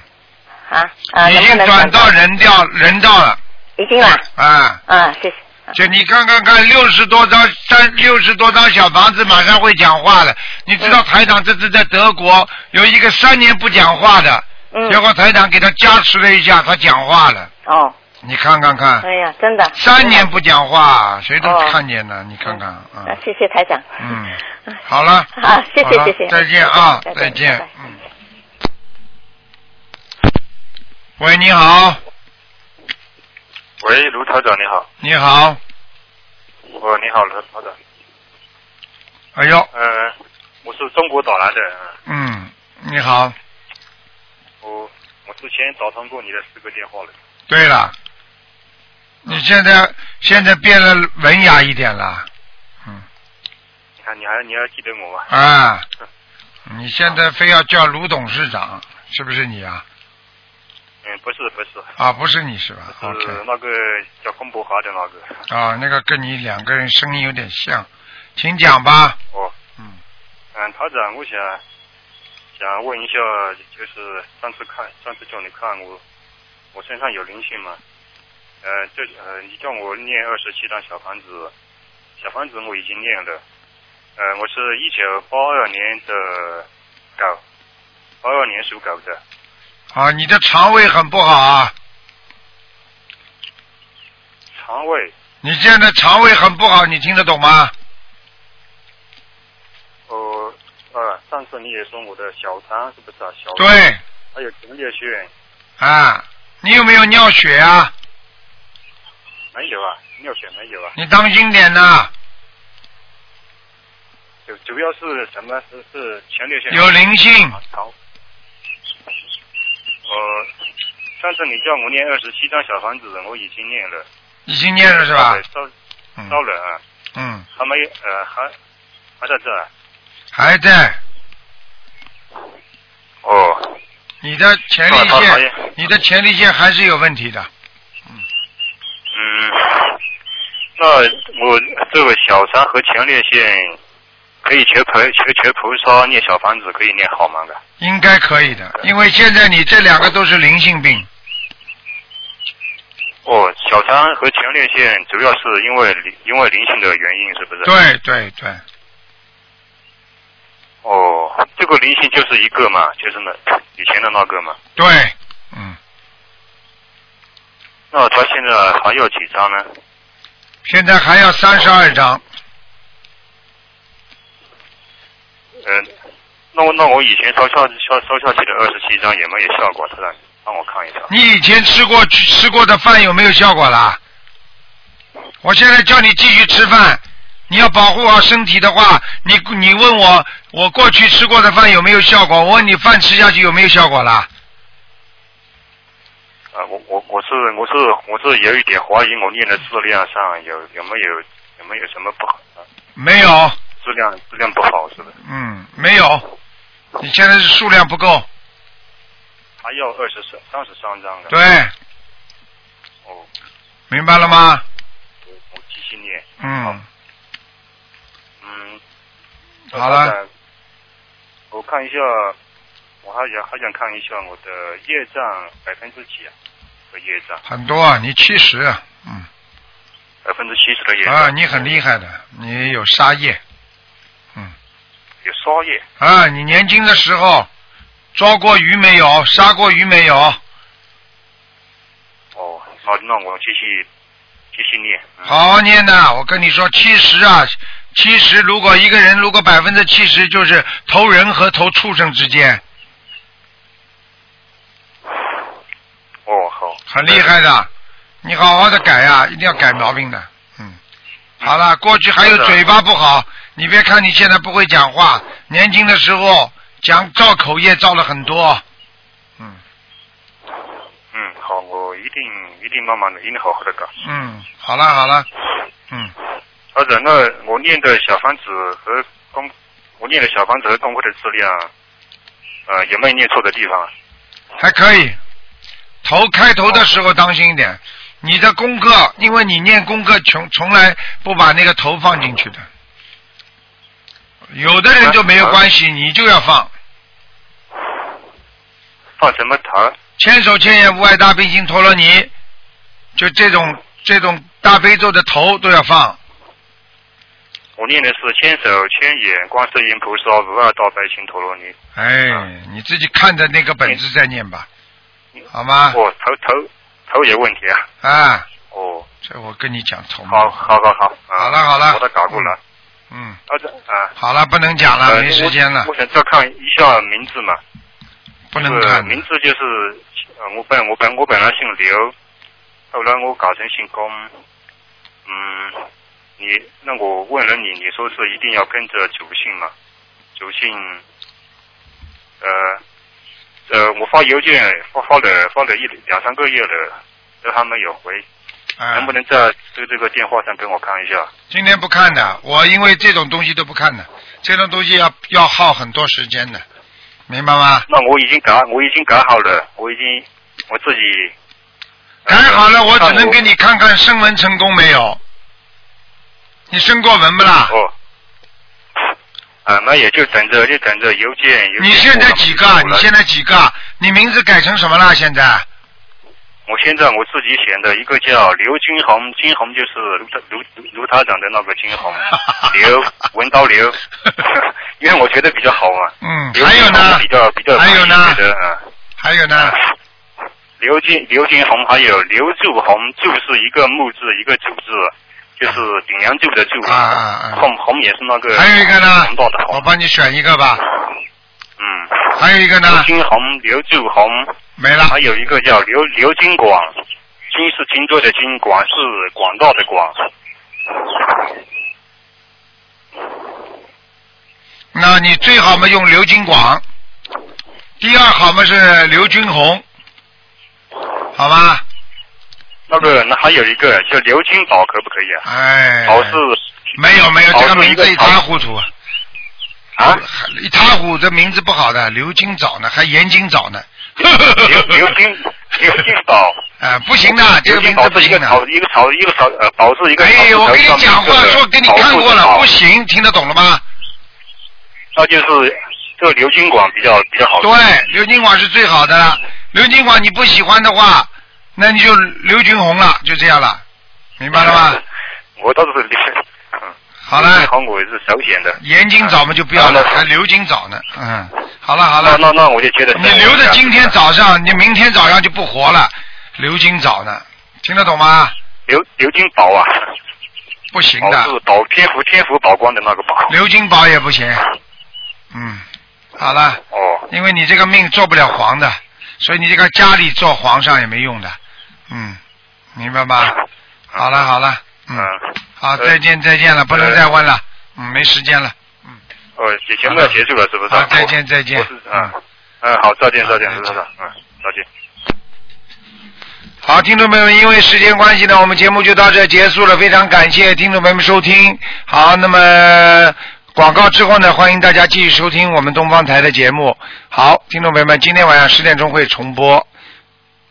Speaker 6: 啊啊
Speaker 1: 已经转到人道人道了，
Speaker 6: 已经啦。
Speaker 1: 啊。
Speaker 6: 啊谢谢。
Speaker 1: 就你看看看，六十多张三六十多张小房子，马上会讲话了。你知道台长这次在德国有一个三年不讲话的，
Speaker 6: 嗯。
Speaker 1: 结果台长给他加持了一下，他讲话了。
Speaker 6: 哦。
Speaker 1: 你看看看，
Speaker 6: 哎呀真的。
Speaker 1: 三年不讲话，谁都
Speaker 6: 哦
Speaker 1: 看见了。你看看啊。
Speaker 6: 啊，谢谢台长。
Speaker 1: 嗯，好了，好谢
Speaker 6: 谢谢谢。
Speaker 1: 再见啊，
Speaker 6: 再见。
Speaker 1: 嗯。喂，你好，
Speaker 7: 喂，卢台长你好。
Speaker 1: 你好，
Speaker 7: 哦，你好，卢台长。
Speaker 1: 哎呦，
Speaker 7: 呃，我是中国岛来的，嗯
Speaker 1: 嗯，你好，
Speaker 7: 之前打通过你的四个电话了。
Speaker 1: 对了，你现在现在变了文雅一点了，嗯
Speaker 7: 你看，你还你还记得我吗？
Speaker 1: 啊，你现在非要叫卢董事长，是不是你啊？
Speaker 7: 嗯，不是不是，
Speaker 1: 啊，不是你是吧
Speaker 7: 是那个叫龚博华的那个。
Speaker 1: 啊，那个跟你两个人声音有点像，请讲吧。
Speaker 7: 哦，
Speaker 1: 嗯，
Speaker 7: 嗯，台长，我想想问一下，就是上次看上次叫你看我我身上有灵性吗？呃，这呃，你叫我念二十七张小房子，小房子我已经念了。呃，我是一九八二年的狗，八二年属狗的。
Speaker 1: 啊，你的肠胃很不好啊，
Speaker 7: 肠胃，
Speaker 1: 你现在肠胃很不好，你听得懂吗？
Speaker 7: 呃呃，上次你也说我的小肠是不是啊？小肠
Speaker 1: 对，
Speaker 7: 还有前列腺
Speaker 1: 啊，你有没有尿血啊？
Speaker 7: 没有啊？尿血没有啊？
Speaker 1: 你当心点呐，
Speaker 7: 主主要是什么？是是前列腺
Speaker 1: 有灵性
Speaker 7: 啊好。呃，上次你叫我念二十七张小房子，我已经念了。
Speaker 1: 已经念了是吧？
Speaker 7: 对烧
Speaker 1: 嗯
Speaker 7: 烧了啊，
Speaker 1: 嗯，
Speaker 7: 还没呃还还在这儿。
Speaker 1: 还在。
Speaker 7: 哦，
Speaker 1: 你的前列腺，你的前列腺还是有问题的。
Speaker 7: 嗯，嗯那我这个小肠和前列腺可以求菩求求菩萨念小房子，可以念好吗？的。
Speaker 1: 应该可以的，因为现在你这两个都是灵性病，
Speaker 7: 哦，小肠和前列腺主要是因为灵因为灵性的原因，是不是？。
Speaker 1: 对对对，
Speaker 7: 哦，这个灵性就是一个嘛，就是那以前的那个嘛。
Speaker 1: 对，嗯，
Speaker 7: 那他现在还要几张呢？
Speaker 1: 现在还要三十二张，
Speaker 7: 嗯、那我那我以前烧下烧烧下去的二十七张有没有效果？他让帮我看一下。
Speaker 1: 你以前吃过吃过的饭有没有效果啦？我现在叫你继续吃饭，你要保护好身体的话，你你问我我过去吃过的饭有没有效果？我问你饭吃下去有没有效果啦？
Speaker 7: 啊，我我我是我是我是有一点怀疑，我念的质量上有有没有有没有什么不好？啊
Speaker 1: 没有，
Speaker 7: 质量质量不好是的，
Speaker 1: 嗯，没有，你现在是数量不够，
Speaker 7: 还要二十三三十三张的。
Speaker 1: 对，
Speaker 7: 哦，
Speaker 1: 明白了吗？
Speaker 7: 我我继续念。
Speaker 1: 嗯，
Speaker 7: 嗯。
Speaker 1: 好了。
Speaker 7: 我看一下，我还想还想看一下我的业障百分之几啊？的业障，
Speaker 1: 很多啊，你七十啊，嗯
Speaker 7: 百分之七十的业障。
Speaker 1: 啊，你很厉害的，你有杀业，嗯
Speaker 7: 有烧业，
Speaker 1: 啊，你年轻的时候抓过鱼没有？杀过鱼没有？
Speaker 7: 哦，那那我继续继续念。嗯
Speaker 1: 好好念呐！我跟你说，七十啊，七十，如果一个人如果百分之七十就是投人和投畜生之间，
Speaker 7: 哦，好。
Speaker 1: 很厉害的。你好好的改呀、一定要改毛病的。嗯，好了，过去还有嘴巴不好，你别看你现在不会讲话，年轻的时候讲造口业造了很多。嗯
Speaker 7: 嗯，好，我一定一定慢慢的，一定好好的改。
Speaker 1: 嗯，好了好了，嗯，
Speaker 7: 或者那我念的小房子和功，我念的小房子和功课的质量，呃，有没有念错的地方？
Speaker 1: 还可以。头开头的时候当心一点，你的功课，因为你念功课从从来不把那个头放进去的，有的人就没有关系，你就要放。
Speaker 7: 放什么头？
Speaker 1: 千手千眼无碍大悲心陀罗尼，就这种这种大悲咒的头都要放。
Speaker 7: 我念的是千手千眼观世音菩萨无二大悲心陀罗尼。
Speaker 1: 哎，你自己看着那个本子再念吧，好吗？
Speaker 7: 哦，头头头有问题啊。
Speaker 1: 啊，
Speaker 7: 哦，
Speaker 1: 这我跟你讲头。
Speaker 7: 好，好，好，好。啊
Speaker 1: 好了好了
Speaker 7: 我都搞过了。
Speaker 1: 嗯，
Speaker 7: 啊这啊。
Speaker 1: 好了，不能讲了，
Speaker 7: 呃
Speaker 1: 没时间了
Speaker 7: 我，我想再看一下名字嘛。
Speaker 1: 不能看
Speaker 7: 名字就是呃，我本我本我本来姓刘，后来我改成姓龚。嗯，你那我问了你，你说是一定要跟着主姓嘛？主姓，呃呃，我发邮件发发了发了一两三个月了，都还没有回，
Speaker 1: 啊
Speaker 7: 能不能在这个这个电话上给我看一下？
Speaker 1: 今天不看的，我因为这种东西都不看的，这种东西要要耗很多时间的，明白吗？
Speaker 7: 那我已经改，我已经改好了，我已经我自己。
Speaker 1: 改好了，
Speaker 7: 呃
Speaker 1: 我只能给你看看声纹成功没有。你升过文不啦？
Speaker 7: 哦。啊，那也就等着，就等着邮件。邮件
Speaker 1: 你现在几个？你现在几个？你名字改成什么了？现在？
Speaker 7: 我现在我自己选的一个叫刘金红，金红就是卢台卢卢卢台长的那个金红，刘文刀刘，因为我觉得比较好嘛。
Speaker 1: 嗯，还有呢
Speaker 7: 比较比较
Speaker 1: 还有呢。还有呢？
Speaker 7: 刘金刘金红还有刘柱红，柱是一个木字一个主字，就是顶梁柱的柱。
Speaker 1: 啊啊啊
Speaker 7: 红红也是那个。
Speaker 1: 还有一个呢。我帮你选一个吧。
Speaker 7: 嗯。
Speaker 1: 还有一个呢
Speaker 7: 刘金红、刘柱红。
Speaker 1: 没了。
Speaker 7: 还有一个叫刘刘金广，金是金多的金，广是广大的广。
Speaker 1: 那你最好嘛用刘金广，第二好嘛是刘军红，好吧？
Speaker 7: 那个那还有一个叫刘金宝，可不可以啊？
Speaker 1: 哎。
Speaker 7: 宝是。
Speaker 1: 没有没有，这个名字一塌糊涂。
Speaker 7: 啊？
Speaker 1: 一塌糊涂，这名字不好的，刘金枣呢，还严金枣呢。
Speaker 7: 刘刘金 刘金宝。
Speaker 1: 啊，不行的，这个名字不行的。
Speaker 7: 草一个草一个草呃宝是一个。
Speaker 1: 哎，我跟你讲话说给你看过了，不行，听得懂了吗？
Speaker 7: 那就是这个刘金广比较比较好。
Speaker 1: 对，刘金广是最好的了。刘金广你不喜欢的话，那你就刘军红了，就这样了，明白了吗？
Speaker 7: 我倒是刘。
Speaker 1: 好了。
Speaker 7: 红我是首选的。
Speaker 1: 盐金枣嘛就不要了，还刘金枣呢，嗯，好了好了。
Speaker 7: 那那那我就觉得。
Speaker 1: 你留着今天早上，你明天早上就不活了，刘金枣呢，听得懂吗？
Speaker 7: 刘刘金宝啊。
Speaker 1: 不行的。
Speaker 7: 是宝天福天福宝光的那个宝。
Speaker 1: 刘金宝也不行。嗯，好了。
Speaker 7: 哦。
Speaker 1: 因为你这个命做不了皇的，所以你这个家里做皇上也没用的。嗯，明白吧？好了好了，嗯，好，再见再见了，不能再问了，嗯，没时间了。
Speaker 7: 嗯哦，节节目要结束了，是不是？
Speaker 1: 好，再见再见。
Speaker 7: 嗯嗯，好，再见再见，卢台长，嗯，再见。
Speaker 1: 好，听众朋友们，因为时间关系呢，我们节目就到这结束了。非常感谢听众朋友们收听。好，那么广告之后呢，欢迎大家继续收听我们东方台的节目。好，听众朋友们，今天晚上十点钟会重播。